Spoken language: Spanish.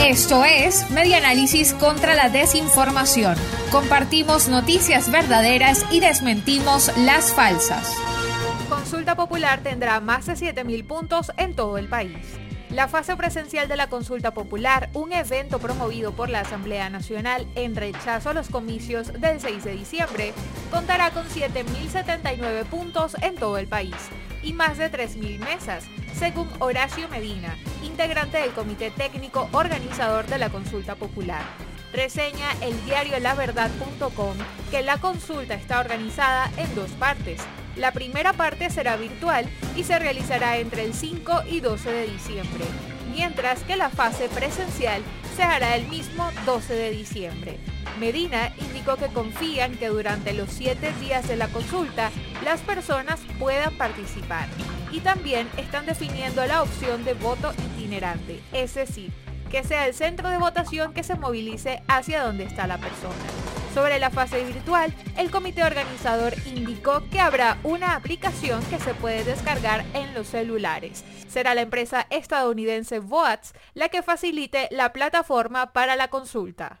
Esto es Media Análisis contra la Desinformación. Compartimos noticias verdaderas y desmentimos las falsas. Consulta Popular tendrá más de 7.000 puntos en todo el país. La fase presencial de la consulta popular, un evento promovido por la Asamblea Nacional en rechazo a los comicios del 6 de diciembre, contará con 7.079 puntos en todo el país y más de 3.000 mesas, según Horacio Medina, integrante del Comité Técnico Organizador de la Consulta Popular. Reseña el diario laverdad.com que la consulta está organizada en dos partes la primera parte será virtual y se realizará entre el 5 y 12 de diciembre, mientras que la fase presencial se hará el mismo 12 de diciembre. Medina indicó que confían que durante los siete días de la consulta las personas puedan participar y también están definiendo la opción de voto itinerante, es decir, que sea el centro de votación que se movilice hacia donde está la persona. Sobre la fase virtual, el comité organizador indicó que habrá una aplicación que se puede descargar en los celulares. Será la empresa estadounidense Voats la que facilite la plataforma para la consulta.